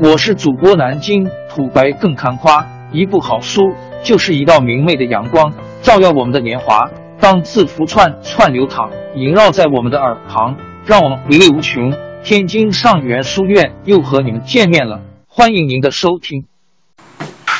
我是主播南京土白更看花，一部好书就是一道明媚的阳光，照耀我们的年华。当字符串串流淌，萦绕在我们的耳旁，让我们回味无穷。天津上元书院又和你们见面了，欢迎您的收听。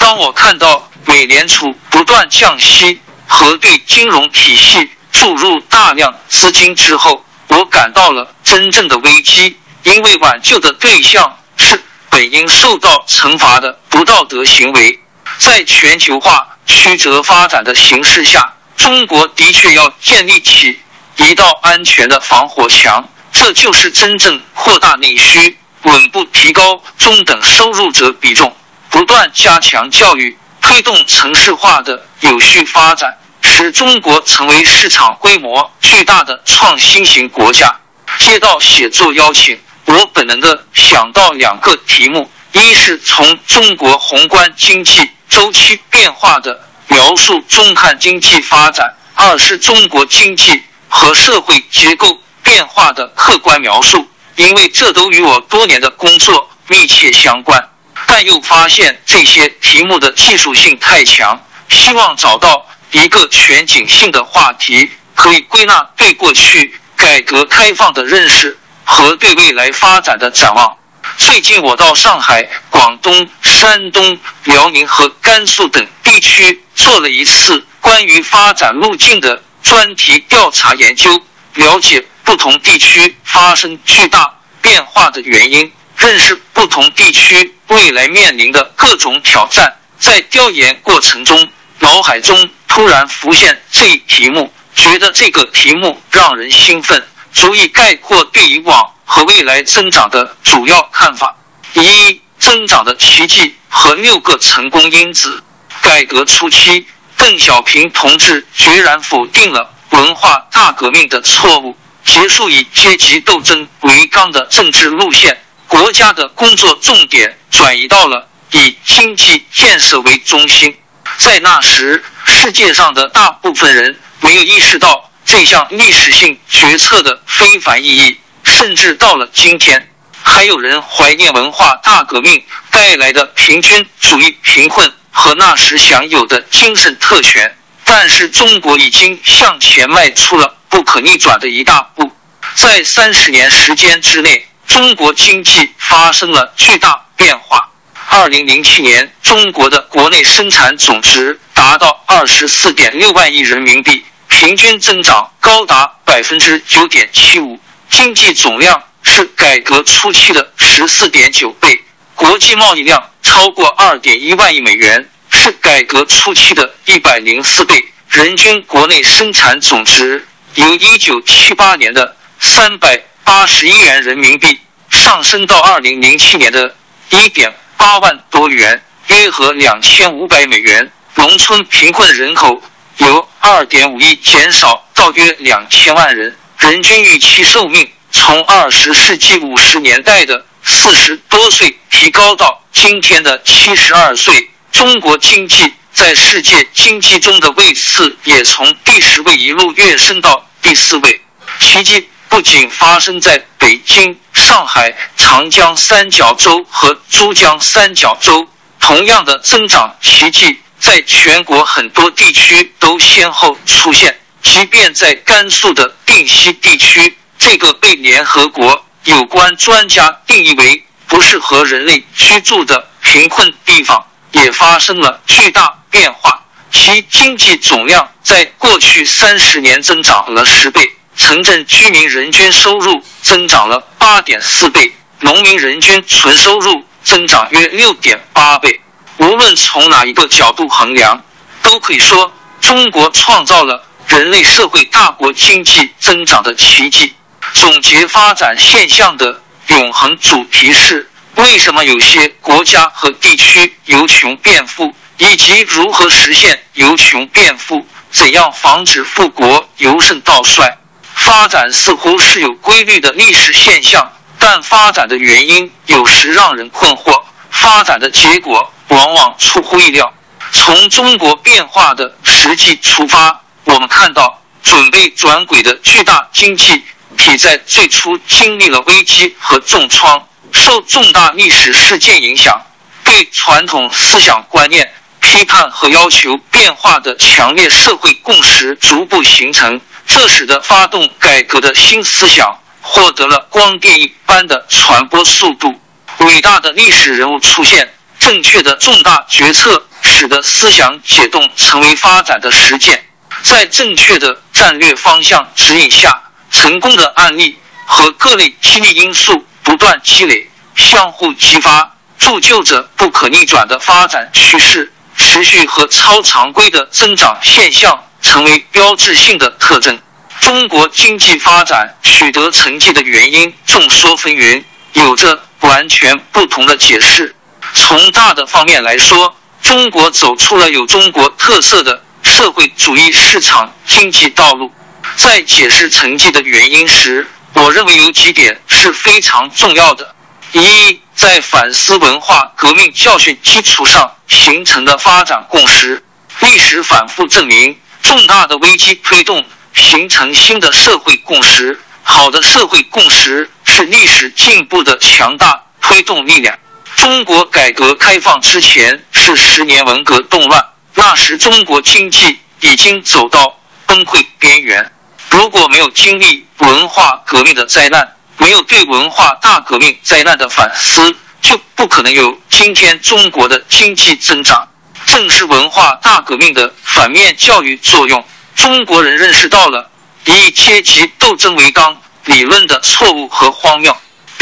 当我看到美联储不断降息和对金融体系注入大量资金之后，我感到了真正的危机，因为挽救的对象是本应受到惩罚的不道德行为。在全球化曲折发展的形势下。中国的确要建立起一道安全的防火墙，这就是真正扩大内需、稳步提高中等收入者比重、不断加强教育、推动城市化的有序发展，使中国成为市场规模巨大的创新型国家。接到写作邀请，我本能的想到两个题目：一是从中国宏观经济周期变化的。描述中看经济发展，二是中国经济和社会结构变化的客观描述，因为这都与我多年的工作密切相关。但又发现这些题目的技术性太强，希望找到一个全景性的话题，可以归纳对过去改革开放的认识和对未来发展的展望。最近我到上海、广东、山东、辽宁和甘肃等地区做了一次关于发展路径的专题调查研究，了解不同地区发生巨大变化的原因，认识不同地区未来面临的各种挑战。在调研过程中，脑海中突然浮现这一题目，觉得这个题目让人兴奋，足以概括对以往。和未来增长的主要看法：一、增长的奇迹和六个成功因子。改革初期，邓小平同志决然否定了文化大革命的错误，结束以阶级斗争为纲的政治路线，国家的工作重点转移到了以经济建设为中心。在那时，世界上的大部分人没有意识到这项历史性决策的非凡意义。甚至到了今天，还有人怀念文化大革命带来的平均主义贫困和那时享有的精神特权。但是，中国已经向前迈出了不可逆转的一大步。在三十年时间之内，中国经济发生了巨大变化。二零零七年，中国的国内生产总值达到二十四点六万亿人民币，平均增长高达百分之九点七五。经济总量是改革初期的十四点九倍，国际贸易量超过二点一万亿美元，是改革初期的一百零四倍。人均国内生产总值由一九七八年的三百八十一元人民币上升到二零零七年的一点八万多元，约合两千五百美元。农村贫困人口由二点五亿减少到约两千万人。人均预期寿命从二十世纪五十年代的四十多岁提高到今天的七十二岁。中国经济在世界经济中的位次也从第十位一路跃升到第四位。奇迹不仅发生在北京、上海、长江三角洲和珠江三角洲，同样的增长奇迹在全国很多地区都先后出现。即便在甘肃的定西地区，这个被联合国有关专家定义为不适合人类居住的贫困地方，也发生了巨大变化。其经济总量在过去三十年增长了十倍，城镇居民人均收入增长了八点四倍，农民人均纯收入增长约六点八倍。无论从哪一个角度衡量，都可以说中国创造了。人类社会大国经济增长的奇迹，总结发展现象的永恒主题是：为什么有些国家和地区由穷变富，以及如何实现由穷变富？怎样防止富国由盛到衰？发展似乎是有规律的历史现象，但发展的原因有时让人困惑，发展的结果往往出乎意料。从中国变化的实际出发。我们看到，准备转轨的巨大经济体在最初经历了危机和重创，受重大历史事件影响，对传统思想观念批判和要求变化的强烈社会共识逐步形成，这使得发动改革的新思想获得了光电一般的传播速度。伟大的历史人物出现，正确的重大决策使得思想解冻成为发展的实践。在正确的战略方向指引下，成功的案例和各类激励因素不断积累，相互激发，铸就着不可逆转的发展趋势。持续和超常规的增长现象成为标志性的特征。中国经济发展取得成绩的原因众说纷纭，有着完全不同的解释。从大的方面来说，中国走出了有中国特色的。社会主义市场经济道路，在解释成绩的原因时，我认为有几点是非常重要的：一，在反思文化革命教训基础上形成的发展共识。历史反复证明，重大的危机推动形成新的社会共识。好的社会共识是历史进步的强大推动力量。中国改革开放之前是十年文革动乱。那时，中国经济已经走到崩溃边缘。如果没有经历文化革命的灾难，没有对文化大革命灾难的反思，就不可能有今天中国的经济增长。正是文化大革命的反面教育作用，中国人认识到了以阶级斗争为纲理论的错误和荒谬，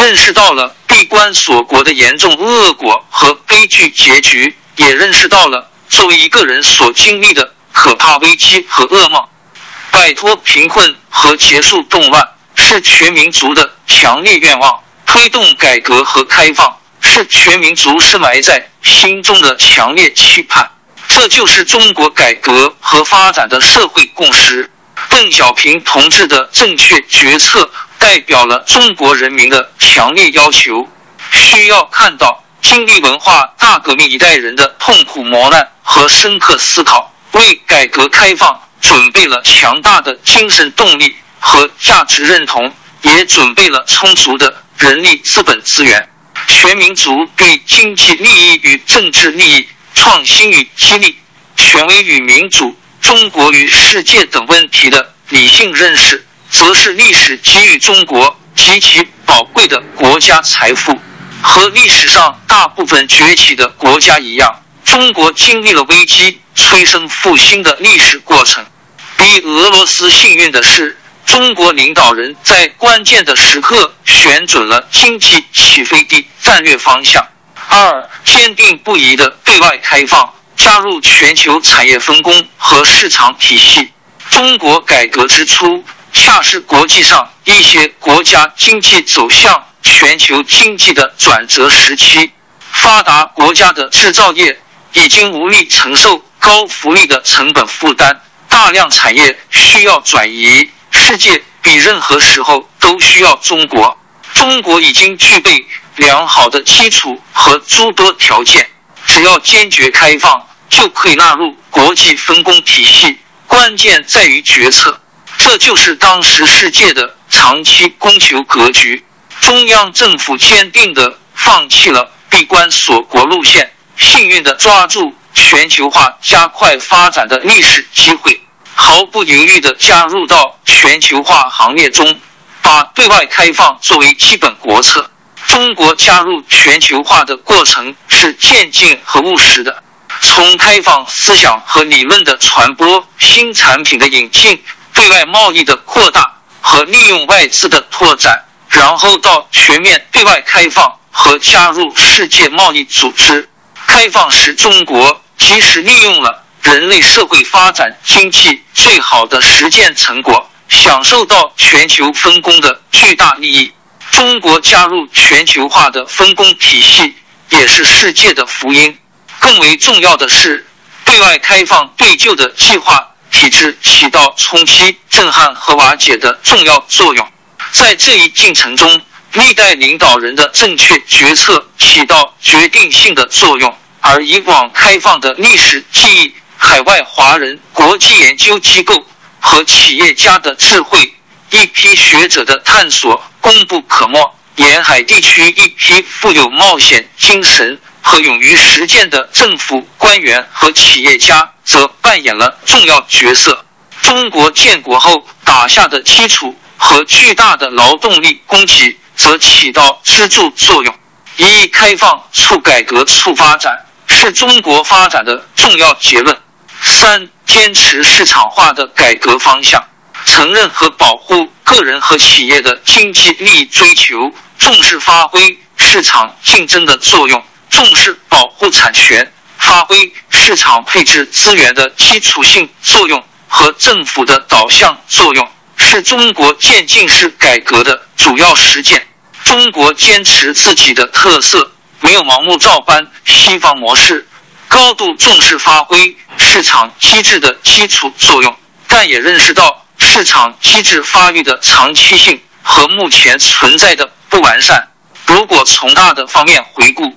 认识到了闭关锁国的严重恶果和悲剧结局，也认识到了。作为一个人所经历的可怕危机和噩梦，摆脱贫困和结束动乱是全民族的强烈愿望；推动改革和开放是全民族深埋在心中的强烈期盼。这就是中国改革和发展的社会共识。邓小平同志的正确决策代表了中国人民的强烈要求。需要看到，经历文化大革命一代人的痛苦磨难。和深刻思考，为改革开放准备了强大的精神动力和价值认同，也准备了充足的人力资本资源。全民族对经济利益与政治利益、创新与激励、权威与民主、中国与世界等问题的理性认识，则是历史给予中国极其宝贵的国家财富。和历史上大部分崛起的国家一样。中国经历了危机催生复兴的历史过程。比俄罗斯幸运的是，中国领导人在关键的时刻选准了经济起飞的战略方向。二，坚定不移的对外开放，加入全球产业分工和市场体系。中国改革之初，恰是国际上一些国家经济走向全球经济的转折时期。发达国家的制造业。已经无力承受高福利的成本负担，大量产业需要转移。世界比任何时候都需要中国。中国已经具备良好的基础和诸多条件，只要坚决开放，就可以纳入国际分工体系。关键在于决策，这就是当时世界的长期供求格局。中央政府坚定地放弃了闭关锁国路线。幸运地抓住全球化加快发展的历史机会，毫不犹豫地加入到全球化行列中，把对外开放作为基本国策。中国加入全球化的过程是渐进和务实的，从开放思想和理论的传播、新产品的引进、对外贸易的扩大和利用外资的拓展，然后到全面对外开放和加入世界贸易组织。开放时，中国及时利用了人类社会发展经济最好的实践成果，享受到全球分工的巨大利益。中国加入全球化的分工体系，也是世界的福音。更为重要的是，对外开放对旧的计划体制起到冲击、震撼和瓦解的重要作用。在这一进程中，历代领导人的正确决策起到决定性的作用。而以往开放的历史记忆、海外华人、国际研究机构和企业家的智慧、一批学者的探索，功不可没，沿海地区一批富有冒险精神和勇于实践的政府官员和企业家，则扮演了重要角色。中国建国后打下的基础和巨大的劳动力供给，则起到支柱作用。一开放促改革促发展，是中国发展的重要结论。三坚持市场化的改革方向，承认和保护个人和企业的经济利益追求，重视发挥市场竞争的作用，重视保护产权，发挥市场配置资源的基础性作用和政府的导向作用，是中国渐进式改革的主要实践。中国坚持自己的特色，没有盲目照搬西方模式，高度重视发挥市场机制的基础作用，但也认识到市场机制发育的长期性和目前存在的不完善。如果从大的方面回顾，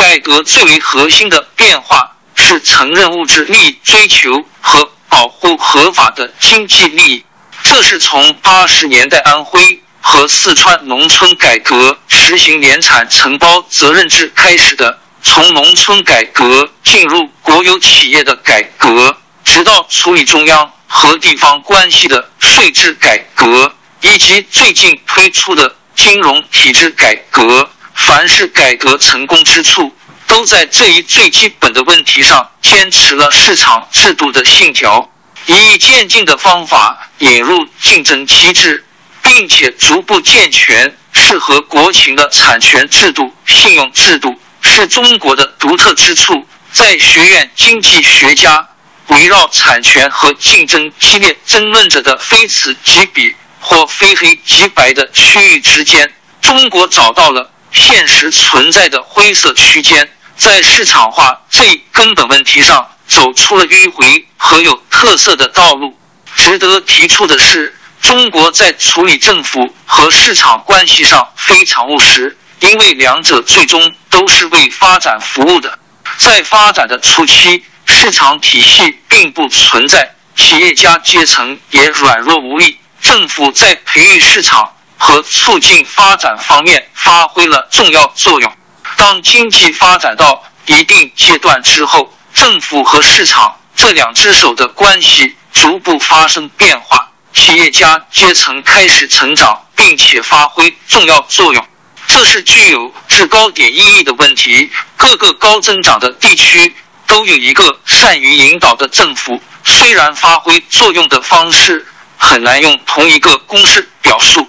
改革最为核心的变化是承认物质利益追求和保护合法的经济利益，这是从八十年代安徽。和四川农村改革实行联产承包责任制开始的，从农村改革进入国有企业的改革，直到处理中央和地方关系的税制改革，以及最近推出的金融体制改革，凡是改革成功之处，都在这一最基本的问题上坚持了市场制度的信条，以渐进的方法引入竞争机制。并且逐步健全适合国情的产权制度、信用制度，是中国的独特之处。在学院经济学家围绕产权和竞争激烈争论着的非此即彼或非黑即白的区域之间，中国找到了现实存在的灰色区间，在市场化这一根本问题上走出了迂回和有特色的道路。值得提出的是。中国在处理政府和市场关系上非常务实，因为两者最终都是为发展服务的。在发展的初期，市场体系并不存在，企业家阶层也软弱无力，政府在培育市场和促进发展方面发挥了重要作用。当经济发展到一定阶段之后，政府和市场这两只手的关系逐步发生变化。企业家阶层开始成长，并且发挥重要作用，这是具有制高点意义的问题。各个高增长的地区都有一个善于引导的政府，虽然发挥作用的方式很难用同一个公式表述。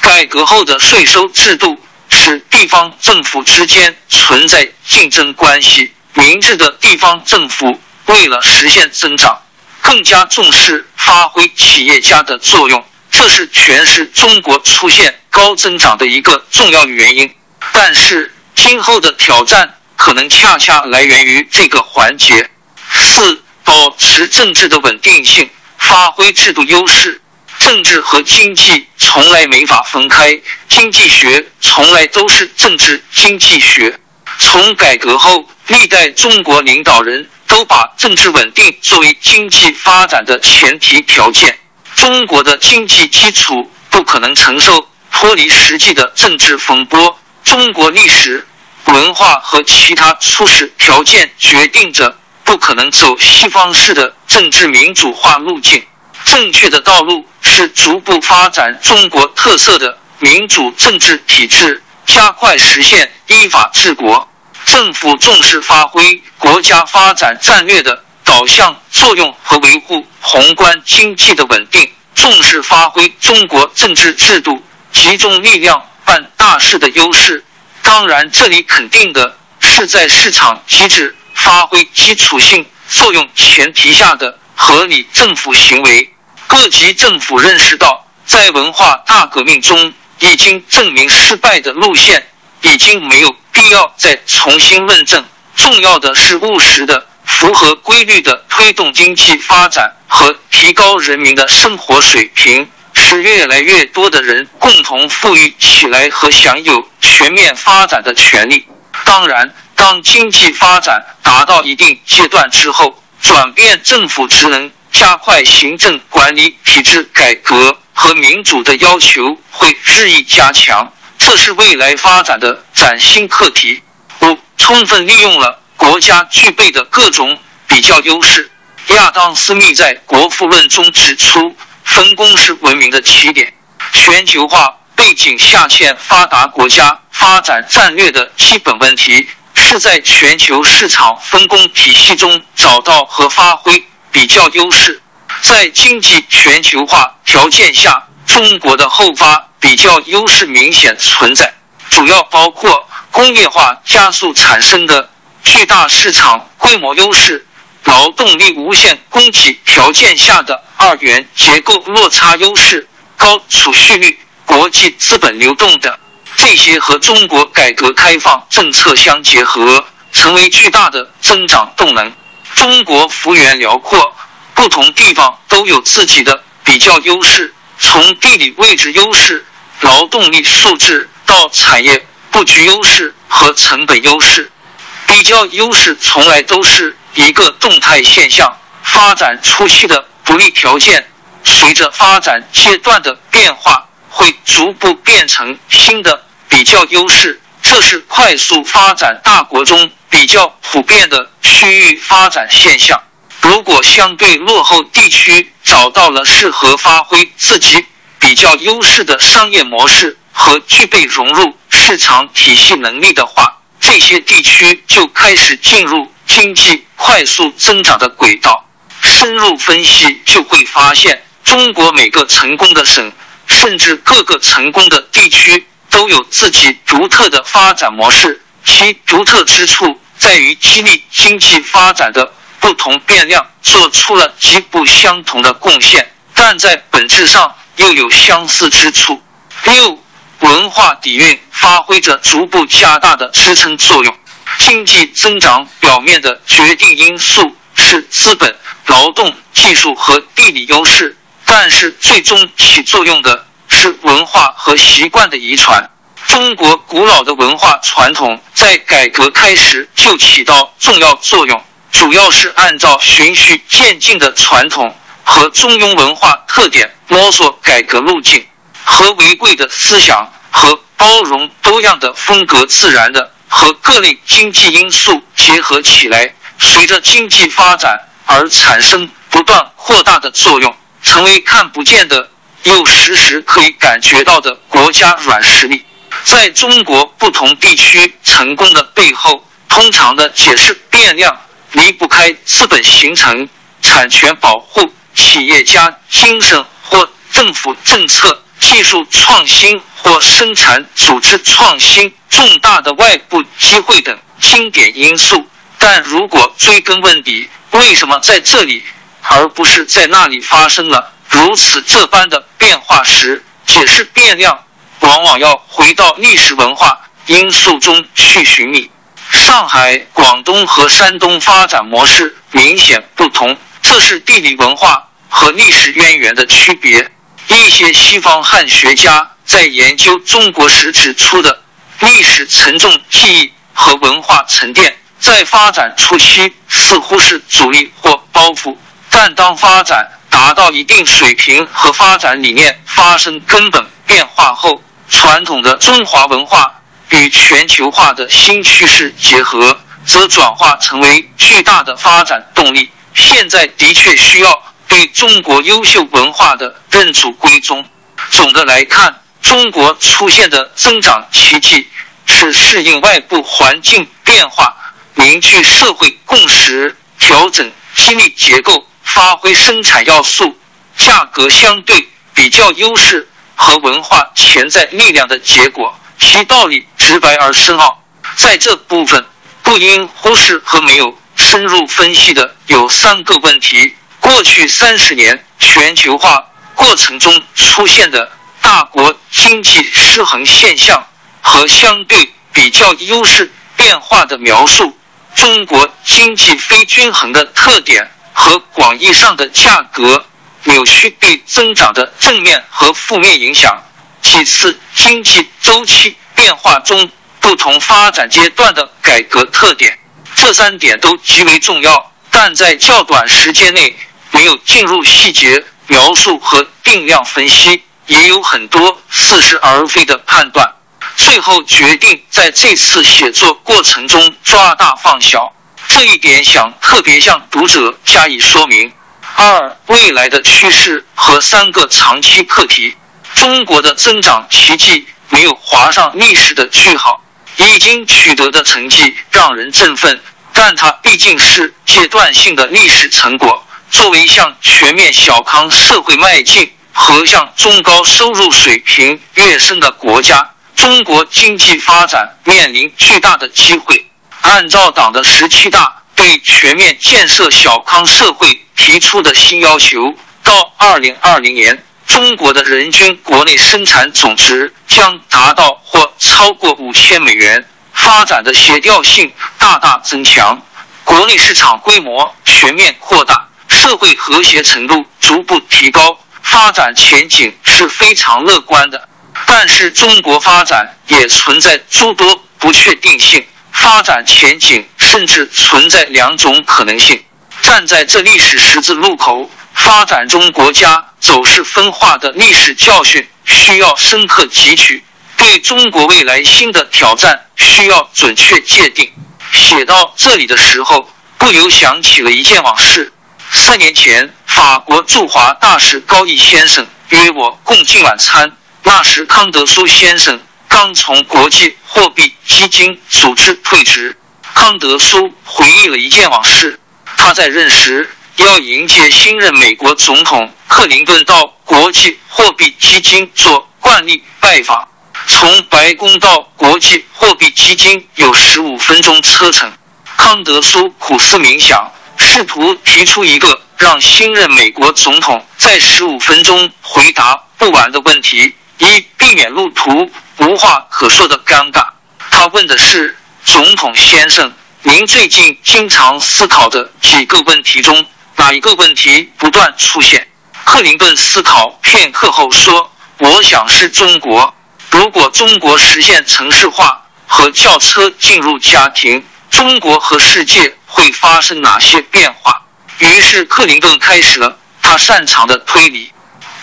改革后的税收制度使地方政府之间存在竞争关系，明智的地方政府为了实现增长。更加重视发挥企业家的作用，这是诠释中国出现高增长的一个重要原因。但是，今后的挑战可能恰恰来源于这个环节。四、保持政治的稳定性，发挥制度优势。政治和经济从来没法分开，经济学从来都是政治经济学。从改革后，历代中国领导人。都把政治稳定作为经济发展的前提条件。中国的经济基础不可能承受脱离实际的政治风波。中国历史、文化和其他初始条件决定着不可能走西方式的政治民主化路径。正确的道路是逐步发展中国特色的民主政治体制，加快实现依法治国。政府重视发挥国家发展战略的导向作用和维护宏观经济的稳定，重视发挥中国政治制度集中力量办大事的优势。当然，这里肯定的是在市场机制发挥基础性作用前提下的合理政府行为。各级政府认识到，在文化大革命中已经证明失败的路线。已经没有必要再重新论证。重要的是务实的、符合规律的推动经济发展和提高人民的生活水平，使越来越多的人共同富裕起来和享有全面发展的权利。当然，当经济发展达到一定阶段之后，转变政府职能、加快行政管理体制改革和民主的要求会日益加强。这是未来发展的崭新课题。五、充分利用了国家具备的各种比较优势。亚当·斯密在《国富论》中指出，分工是文明的起点。全球化背景下欠发达国家发展战略的基本问题。是在全球市场分工体系中找到和发挥比较优势。在经济全球化条件下，中国的后发比较优势明显存在，主要包括工业化加速产生的巨大市场规模优势、劳动力无限供给条件下的二元结构落差优势、高储蓄率、国际资本流动等。这些和中国改革开放政策相结合，成为巨大的增长动能。中国幅员辽阔，不同地方都有自己的比较优势，从地理位置优势、劳动力素质到产业布局优势和成本优势。比较优势从来都是一个动态现象，发展初期的不利条件，随着发展阶段的变化，会逐步变成新的。比较优势，这是快速发展大国中比较普遍的区域发展现象。如果相对落后地区找到了适合发挥自己比较优势的商业模式和具备融入市场体系能力的话，这些地区就开始进入经济快速增长的轨道。深入分析就会发现，中国每个成功的省，甚至各个成功的地区。都有自己独特的发展模式，其独特之处在于激励经济发展的不同变量做出了极不相同的贡献，但在本质上又有相似之处。六、文化底蕴发挥着逐步加大的支撑作用。经济增长表面的决定因素是资本、劳动、技术和地理优势，但是最终起作用的。是文化和习惯的遗传。中国古老的文化传统在改革开始就起到重要作用，主要是按照循序渐进的传统和中庸文化特点摸索改革路径，和维贵的思想和包容多样的风格自然的和各类经济因素结合起来，随着经济发展而产生不断扩大的作用，成为看不见的。又时时可以感觉到的国家软实力，在中国不同地区成功的背后，通常的解释变量离不开资本形成、产权保护、企业家精神或政府政策、技术创新或生产组织创新、重大的外部机会等经典因素。但如果追根问底，为什么在这里而不是在那里发生了？如此这般的变化时，解释变量往往要回到历史文化因素中去寻觅。上海、广东和山东发展模式明显不同，这是地理文化和历史渊源的区别。一些西方汉学家在研究中国时指出的历史沉重记忆和文化沉淀，在发展初期似乎是阻力或包袱，但当发展。达到一定水平和发展理念发生根本变化后，传统的中华文化与全球化的新趋势结合，则转化成为巨大的发展动力。现在的确需要对中国优秀文化的认祖归宗。总的来看，中国出现的增长奇迹是适应外部环境变化、凝聚社会共识、调整激励结构。发挥生产要素、价格相对比较优势和文化潜在力量的结果，其道理直白而深奥。在这部分，不应忽视和没有深入分析的有三个问题：过去三十年全球化过程中出现的大国经济失衡现象和相对比较优势变化的描述，中国经济非均衡的特点。和广义上的价格扭曲对增长的正面和负面影响。其次，经济周期变化中不同发展阶段的改革特点，这三点都极为重要，但在较短时间内没有进入细节描述和定量分析，也有很多似是而非的判断。最后决定在这次写作过程中抓大放小，这一点想特别向读者加以说明。二、未来的趋势和三个长期课题。中国的增长奇迹没有划上历史的句号，已经取得的成绩让人振奋，但它毕竟是阶段性的历史成果。作为向全面小康社会迈进和向中高收入水平跃升的国家。中国经济发展面临巨大的机会。按照党的十七大对全面建设小康社会提出的新要求，到二零二零年，中国的人均国内生产总值将达到或超过五千美元，发展的协调性大大增强，国内市场规模全面扩大，社会和谐程度逐步提高，发展前景是非常乐观的。但是中国发展也存在诸多不确定性，发展前景甚至存在两种可能性。站在这历史十字路口，发展中国家走势分化的历史教训需要深刻汲取，对中国未来新的挑战需要准确界定。写到这里的时候，不由想起了一件往事。三年前，法国驻华大使高毅先生约我共进晚餐。那时，康德苏先生刚从国际货币基金组织退职。康德苏回忆了一件往事：他在任时要迎接新任美国总统克林顿到国际货币基金做惯例拜访，从白宫到国际货币基金有十五分钟车程。康德苏苦思冥想，试图提出一个让新任美国总统在十五分钟回答不完的问题。以避免路途无话可说的尴尬，他问的是总统先生：“您最近经常思考的几个问题中，哪一个问题不断出现？”克林顿思考片刻后说：“我想是中国。如果中国实现城市化和轿车进入家庭，中国和世界会发生哪些变化？”于是克林顿开始了他擅长的推理。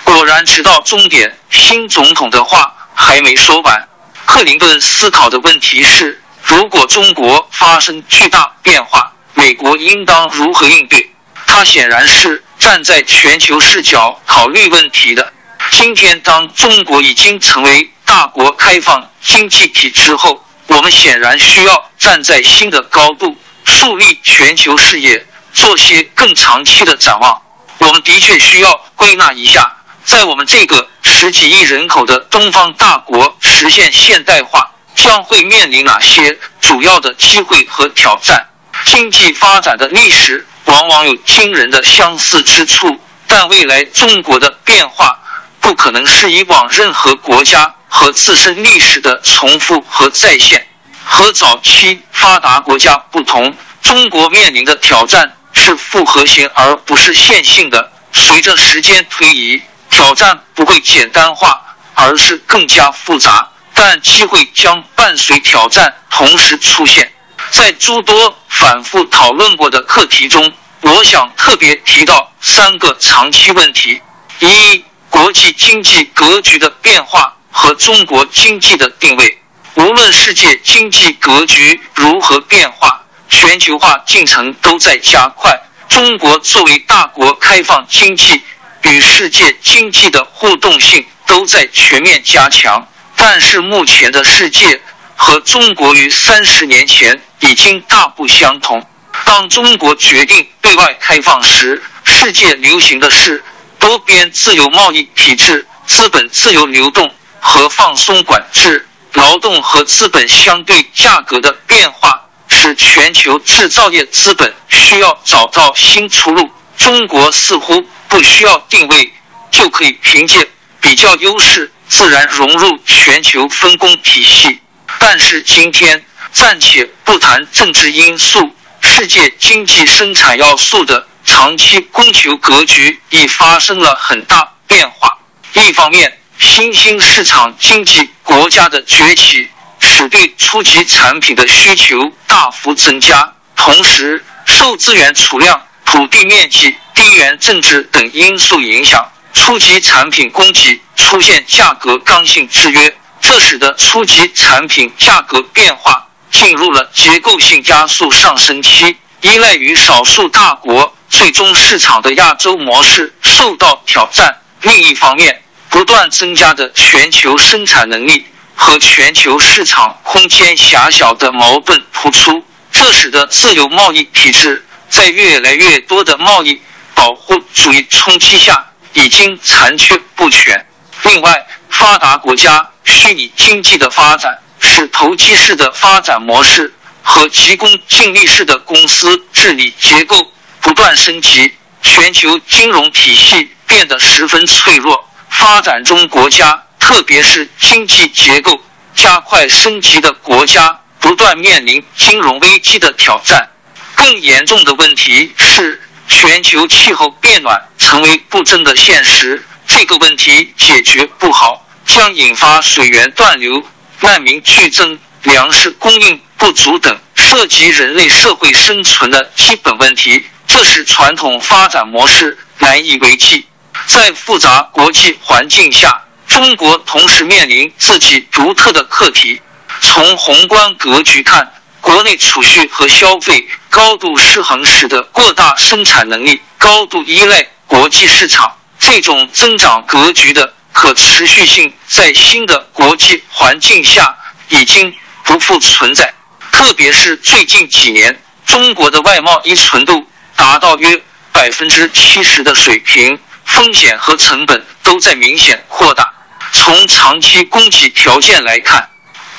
果然，直到终点，新总统的话还没说完。克林顿思考的问题是：如果中国发生巨大变化，美国应当如何应对？他显然是站在全球视角考虑问题的。今天，当中国已经成为大国开放经济体之后，我们显然需要站在新的高度树立全球视野，做些更长期的展望。我们的确需要归纳一下。在我们这个十几亿人口的东方大国实现现代化，将会面临哪些主要的机会和挑战？经济发展的历史往往有惊人的相似之处，但未来中国的变化不可能是以往任何国家和自身历史的重复和再现。和早期发达国家不同，中国面临的挑战是复合型而不是线性的。随着时间推移，挑战不会简单化，而是更加复杂。但机会将伴随挑战同时出现。在诸多反复讨论过的课题中，我想特别提到三个长期问题：一、国际经济格局的变化和中国经济的定位。无论世界经济格局如何变化，全球化进程都在加快。中国作为大国，开放经济。与世界经济的互动性都在全面加强，但是目前的世界和中国于三十年前已经大不相同。当中国决定对外开放时，世界流行的是多边自由贸易体制、资本自由流动和放松管制。劳动和资本相对价格的变化，使全球制造业资本需要找到新出路。中国似乎。不需要定位，就可以凭借比较优势自然融入全球分工体系。但是今天暂且不谈政治因素，世界经济生产要素的长期供求格局已发生了很大变化。一方面，新兴市场经济国家的崛起使对初级产品的需求大幅增加，同时受资源储量、土地面积。地缘政治等因素影响，初级产品供给出现价格刚性制约，这使得初级产品价格变化进入了结构性加速上升期，依赖于少数大国最终市场的亚洲模式受到挑战。另一方面，不断增加的全球生产能力和全球市场空间狭小的矛盾突出，这使得自由贸易体制在越来越多的贸易保护主义冲击下已经残缺不全。另外，发达国家虚拟经济的发展使投机式的发展模式和急功近利式的公司治理结构不断升级，全球金融体系变得十分脆弱。发展中国家，特别是经济结构加快升级的国家，不断面临金融危机的挑战。更严重的问题是，全球气候变暖成为不争的现实。这个问题解决不好，将引发水源断流、难民剧增、粮食供应不足等涉及人类社会生存的基本问题。这使传统发展模式难以为继。在复杂国际环境下，中国同时面临自己独特的课题。从宏观格局看，国内储蓄和消费高度失衡，使得过大生产能力高度依赖国际市场。这种增长格局的可持续性，在新的国际环境下已经不复存在。特别是最近几年，中国的外贸依存度达到约百分之七十的水平。风险和成本都在明显扩大。从长期供给条件来看，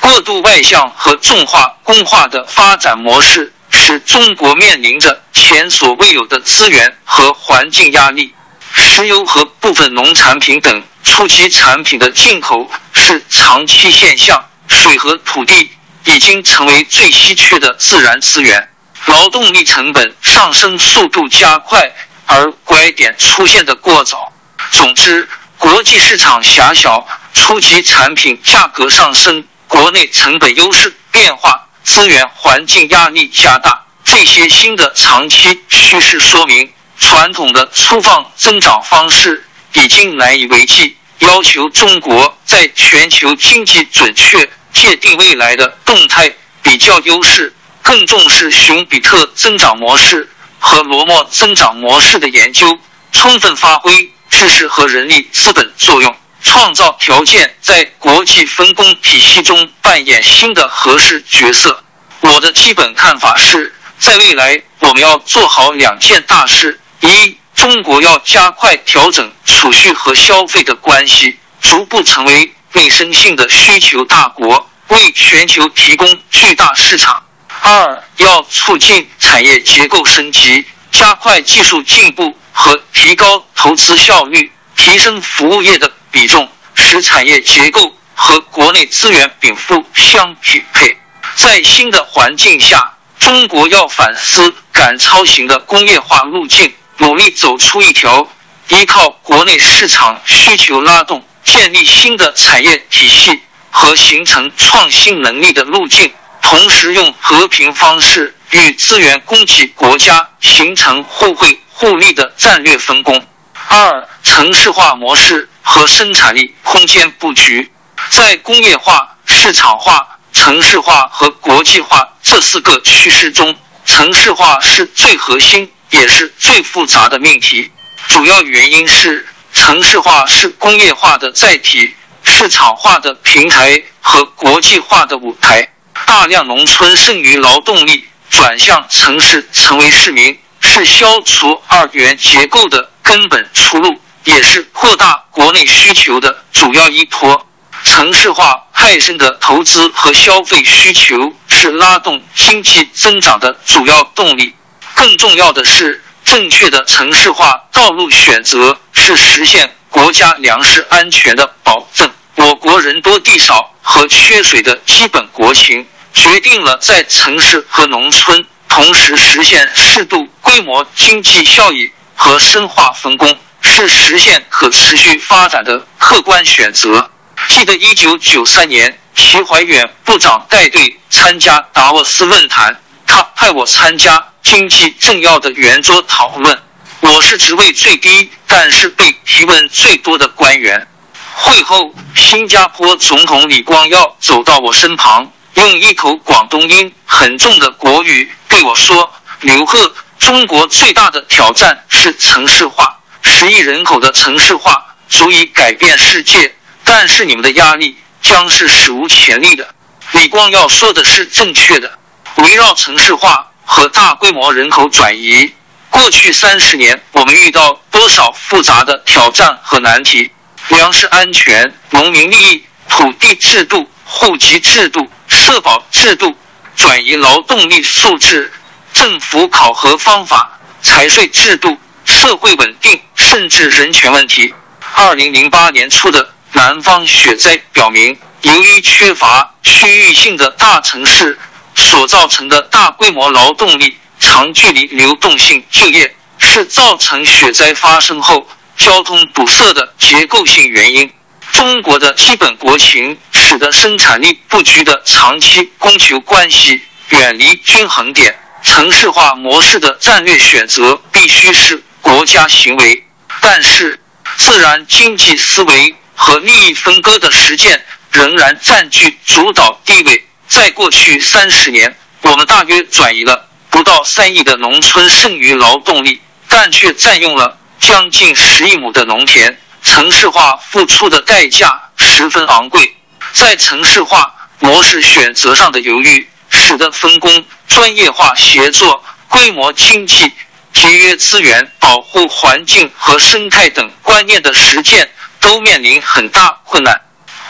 过度外向和重化工化的发展模式使中国面临着前所未有的资源和环境压力。石油和部分农产品等初级产品的进口是长期现象。水和土地已经成为最稀缺的自然资源。劳动力成本上升速度加快。而拐点出现的过早。总之，国际市场狭小，初级产品价格上升，国内成本优势变化，资源环境压力加大，这些新的长期趋势说明，传统的粗放增长方式已经难以为继，要求中国在全球经济准确界定未来的动态比较优势，更重视熊彼特增长模式。和罗默增长模式的研究，充分发挥知识和人力资本作用，创造条件，在国际分工体系中扮演新的合适角色。我的基本看法是，在未来我们要做好两件大事：一，中国要加快调整储蓄和消费的关系，逐步成为内生性的需求大国，为全球提供巨大市场。二要促进产业结构升级，加快技术进步和提高投资效率，提升服务业的比重，使产业结构和国内资源禀赋相匹配。在新的环境下，中国要反思赶超型的工业化路径，努力走出一条依靠国内市场需求拉动、建立新的产业体系和形成创新能力的路径。同时，用和平方式与资源供给国家形成互惠互利的战略分工。二、城市化模式和生产力空间布局，在工业化、市场化、城市化和国际化这四个趋势中，城市化是最核心也是最复杂的命题。主要原因是，城市化是工业化的载体、市场化的平台和国际化的舞台。大量农村剩余劳动力转向城市成为市民，是消除二元结构的根本出路，也是扩大国内需求的主要依托。城市化派生的投资和消费需求是拉动经济增长的主要动力。更重要的是，正确的城市化道路选择是实现国家粮食安全的保证。我国人多地少和缺水的基本国情。决定了在城市和农村同时实现适度规模经济效益和深化分工，是实现可持续发展的客观选择。记得一九九三年，齐怀远部长带队参加达沃斯论坛，他派我参加经济政要的圆桌讨论。我是职位最低，但是被提问最多的官员。会后，新加坡总统李光耀走到我身旁，用一口广东音很重的国语对我说：“刘贺，中国最大的挑战是城市化，十亿人口的城市化足以改变世界，但是你们的压力将是史无前例的。”李光耀说的是正确的。围绕城市化和大规模人口转移，过去三十年我们遇到多少复杂的挑战和难题？粮食安全、农民利益、土地制度、户籍制度、社保制度、转移劳动力素质、政府考核方法、财税制度、社会稳定，甚至人权问题。二零零八年初的南方雪灾表明，由于缺乏区域性的大城市。所造成的大规模劳动力长距离流动性就业，是造成雪灾发生后交通堵塞的结构性原因。中国的基本国情使得生产力布局的长期供求关系远离均衡点，城市化模式的战略选择必须是国家行为。但是，自然经济思维和利益分割的实践仍然占据主导地位。在过去三十年，我们大约转移了不到三亿的农村剩余劳动力，但却占用了将近十亿亩的农田。城市化付出的代价十分昂贵，在城市化模式选择上的犹豫，使得分工、专业化协作、规模经济、节约资源、保护环境和生态等观念的实践都面临很大困难。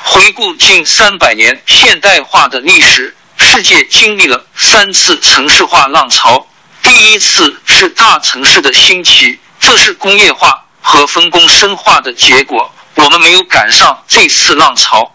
回顾近三百年现代化的历史，世界经历了三次城市化浪潮。第一次是大城市的兴起，这是工业化和分工深化的结果，我们没有赶上这次浪潮。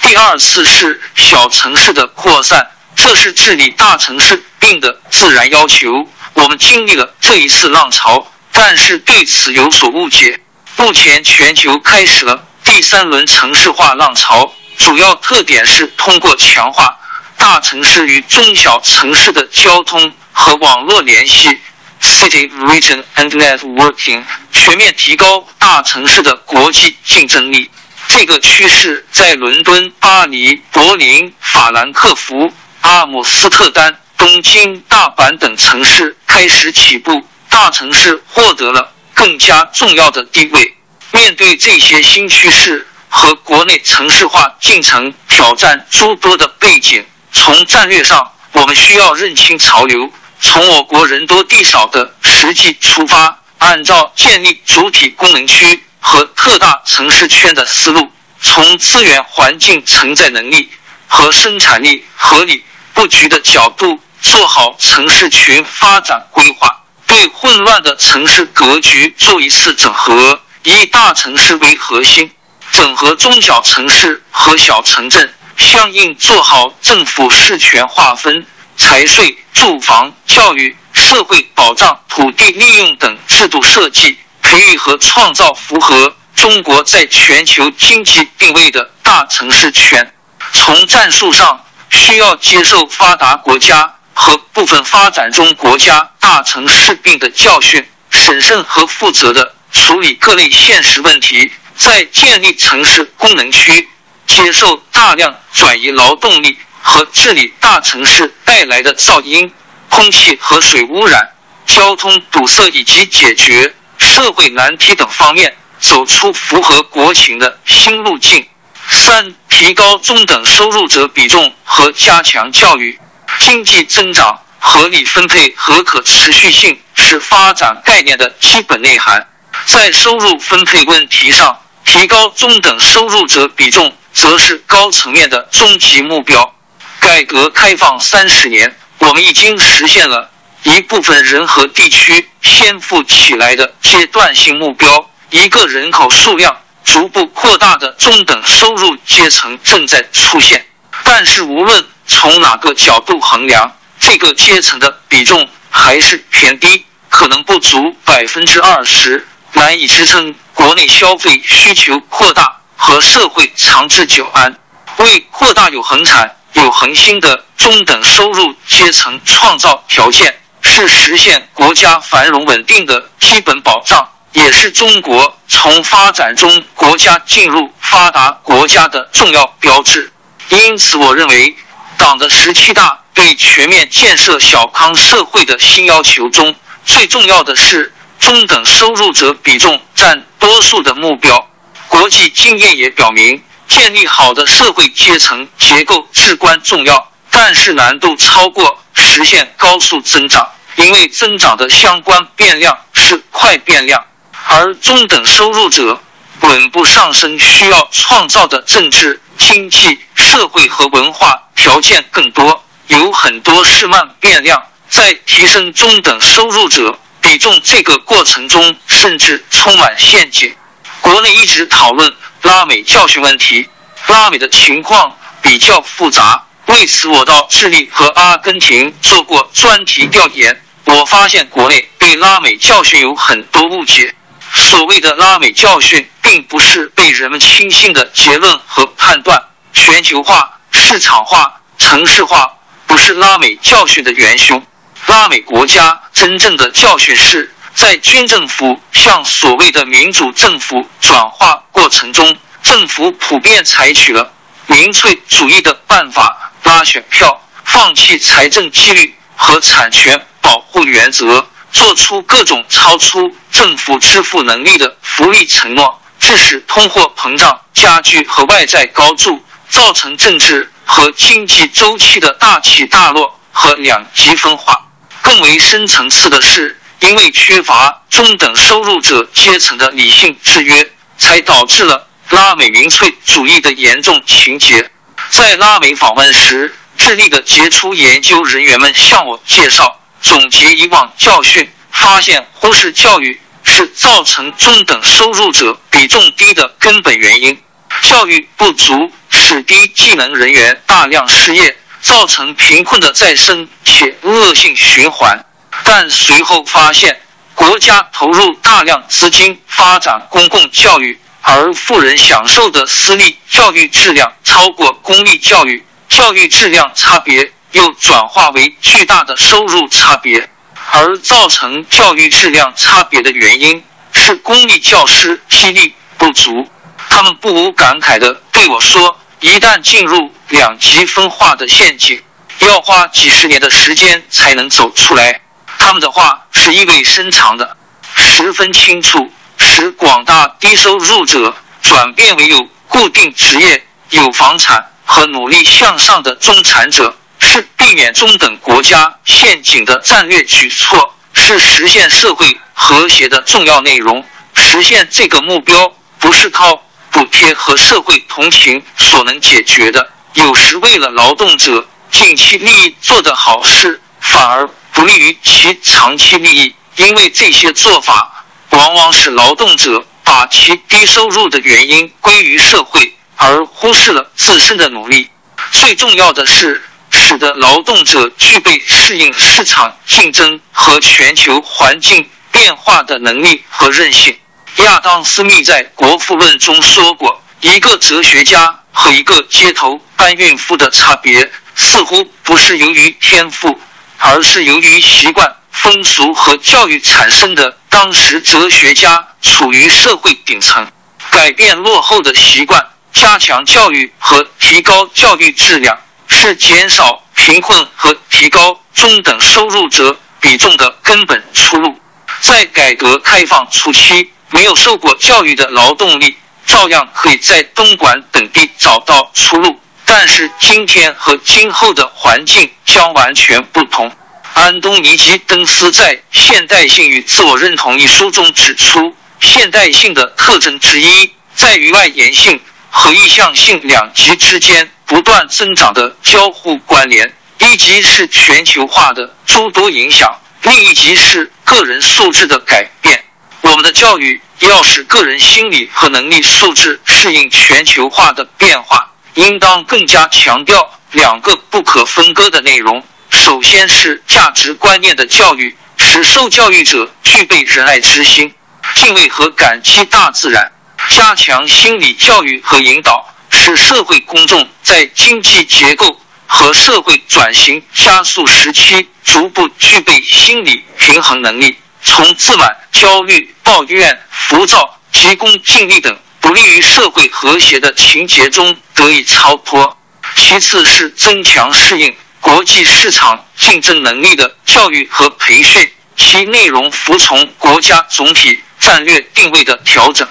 第二次是小城市的扩散，这是治理大城市病的自然要求，我们经历了这一次浪潮，但是对此有所误解。目前全球开始了。第三轮城市化浪潮主要特点是通过强化大城市与中小城市的交通和网络联系 （City Region and Networking），全面提高大城市的国际竞争力。这个趋势在伦敦、巴黎、柏林、法兰克福、阿姆斯特丹、东京、大阪等城市开始起步，大城市获得了更加重要的地位。面对这些新趋势和国内城市化进程挑战诸多的背景，从战略上，我们需要认清潮流，从我国人多地少的实际出发，按照建立主体功能区和特大城市圈的思路，从资源环境承载能力和生产力合理布局的角度，做好城市群发展规划，对混乱的城市格局做一次整合。以大城市为核心，整合中小城市和小城镇，相应做好政府事权划分、财税、住房、教育、社会保障、土地利用等制度设计，培育和创造符合中国在全球经济定位的大城市圈。从战术上，需要接受发达国家和部分发展中国家大城市病的教训，审慎和负责的。处理各类现实问题，在建立城市功能区、接受大量转移劳动力和治理大城市带来的噪音、空气和水污染、交通堵塞以及解决社会难题等方面，走出符合国情的新路径。三、提高中等收入者比重和加强教育。经济增长、合理分配和可持续性是发展概念的基本内涵。在收入分配问题上，提高中等收入者比重，则是高层面的终极目标。改革开放三十年，我们已经实现了一部分人和地区先富起来的阶段性目标。一个人口数量逐步扩大的中等收入阶层正在出现，但是无论从哪个角度衡量，这个阶层的比重还是偏低，可能不足百分之二十。难以支撑国内消费需求扩大和社会长治久安，为扩大有恒产、有恒心的中等收入阶层创造条件，是实现国家繁荣稳定的基本保障。也是中国从发展中国家进入发达国家的重要标志。因此，我认为党的十七大对全面建设小康社会的新要求中，最重要的是中等收入者比重占多数的目标。国际经验也表明，建立好的社会阶层结构至关重要，但是难度超过实现高速增长，因为增长的相关变量是快变量，而中等收入者稳步上升需要创造的政治、经济、社会和文化条件更多，有很多是慢变量，在提升中等收入者比重这个过程中，甚至充满陷阱。国内一直讨论拉美教训问题，拉美的情况比较复杂。为此，我到智利和阿根廷做过专题调研。我发现国内对拉美教训有很多误解。所谓的拉美教训，并不是被人们轻信的结论和判断。全球化、市场化、城市化不是拉美教训的元凶。拉美国家真正的教训是。在军政府向所谓的民主政府转化过程中，政府普遍采取了民粹主义的办法拉选票，放弃财政纪律和产权保护原则，做出各种超出政府支付能力的福利承诺，致使通货膨胀加剧和外债高筑，造成政治和经济周期的大起大落和两极分化。更为深层次的是。因为缺乏中等收入者阶层的理性制约，才导致了拉美民粹主义的严重情节。在拉美访问时，智利的杰出研究人员们向我介绍，总结以往教训，发现忽视教育是造成中等收入者比重低的根本原因。教育不足使低技能人员大量失业，造成贫困的再生且恶性循环。但随后发现，国家投入大量资金发展公共教育，而富人享受的私立教育质量超过公立教育，教育质量差别又转化为巨大的收入差别。而造成教育质量差别的原因是公立教师激励不足。他们不无感慨地对我说：“一旦进入两极分化的陷阱，要花几十年的时间才能走出来。”他们的话是意味深长的，十分清楚，使广大低收入者转变为有固定职业、有房产和努力向上的中产者，是避免中等国家陷阱的战略举措，是实现社会和谐的重要内容。实现这个目标，不是靠补贴和社会同情所能解决的。有时为了劳动者近期利益做的好事，反而。不利于其长期利益，因为这些做法往往使劳动者把其低收入的原因归于社会，而忽视了自身的努力。最重要的是，使得劳动者具备适应市场竞争和全球环境变化的能力和韧性。亚当·斯密在《国富论》中说过：“一个哲学家和一个街头搬运夫的差别，似乎不是由于天赋。”而是由于习惯、风俗和教育产生的。当时哲学家处于社会顶层，改变落后的习惯，加强教育和提高教育质量，是减少贫困和提高中等收入者比重的根本出路。在改革开放初期，没有受过教育的劳动力照样可以在东莞等地找到出路。但是今天和今后的环境将完全不同。安东尼·基登斯在《现代性与自我认同》一书中指出，现代性的特征之一在于外延性和意向性两极之间不断增长的交互关联。一极是全球化的诸多影响，另一极是个人素质的改变。我们的教育要使个人心理和能力素质适应全球化的变化。应当更加强调两个不可分割的内容。首先是价值观念的教育，使受教育者具备仁爱之心、敬畏和感激大自然；加强心理教育和引导，使社会公众在经济结构和社会转型加速时期逐步具备心理平衡能力，从自满、焦虑、抱怨、浮躁、急功近利等不利于社会和谐的情节中得以超脱。其次是增强适应国际市场竞争能力的教育和培训，其内容服从国家总体战略定位的调整。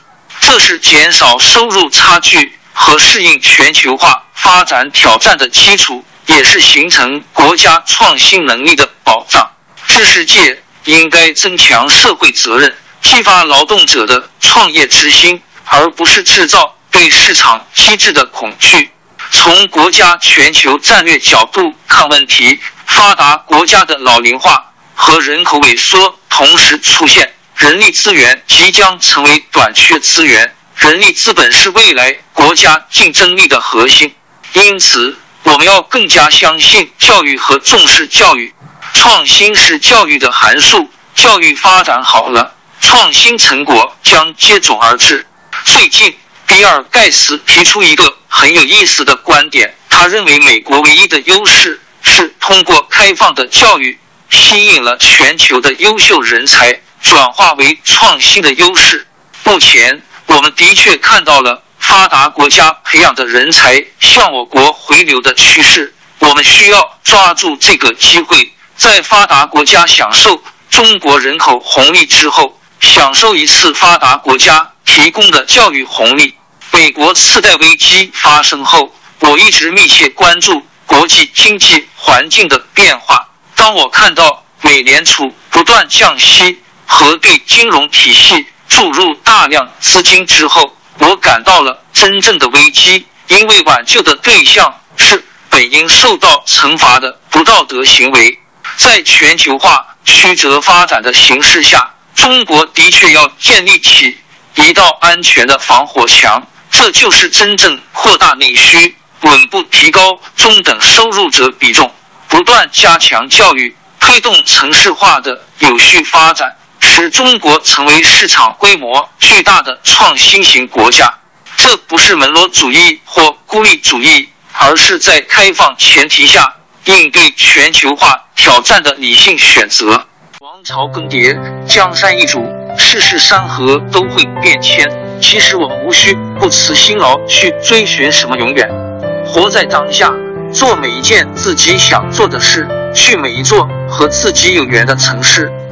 这是减少收入差距和适应全球化发展挑战的基础。也是形成国家创新能力的保障。知识界应该增强社会责任，激发劳动者的创业之心，而不是制造对市场机制的恐惧。从国家全球战略角度看问题，发达国家的老龄化和人口萎缩同时出现，人力资源即将成为短缺资源。人力资本是未来国家竞争力的核心，因此。我们要更加相信教育和重视教育，创新是教育的函数。教育发展好了，创新成果将接踵而至。最近，比尔·盖茨提出一个很有意思的观点，他认为美国唯一的优势是通过开放的教育吸引了全球的优秀人才，转化为创新的优势。目前，我们的确看到了。发达国家培养的人才向我国回流的趋势，我们需要抓住这个机会，在发达国家享受中国人口红利之后，享受一次发达国家提供的教育红利。美国次贷危机发生后，我一直密切关注国际经济环境的变化。当我看到美联储不断降息，合并金融体系注入大量资金之后。我感到了真正的危机，因为挽救的对象是本应受到惩罚的不道德行为。在全球化曲折发展的形势下，中国的确要建立起一道安全的防火墙，这就是真正扩大内需、稳步提高中等收入者比重、不断加强教育、推动城市化的有序发展。使中国成为市场规模巨大的创新型国家，这不是门罗主义或孤立主义，而是在开放前提下应对全球化挑战的理性选择。王朝更迭，江山易主，世事山河都会变迁。其实我们无需不辞辛劳去追寻什么永远，活在当下，做每一件自己想做的事，去每一座和自己有缘的城市。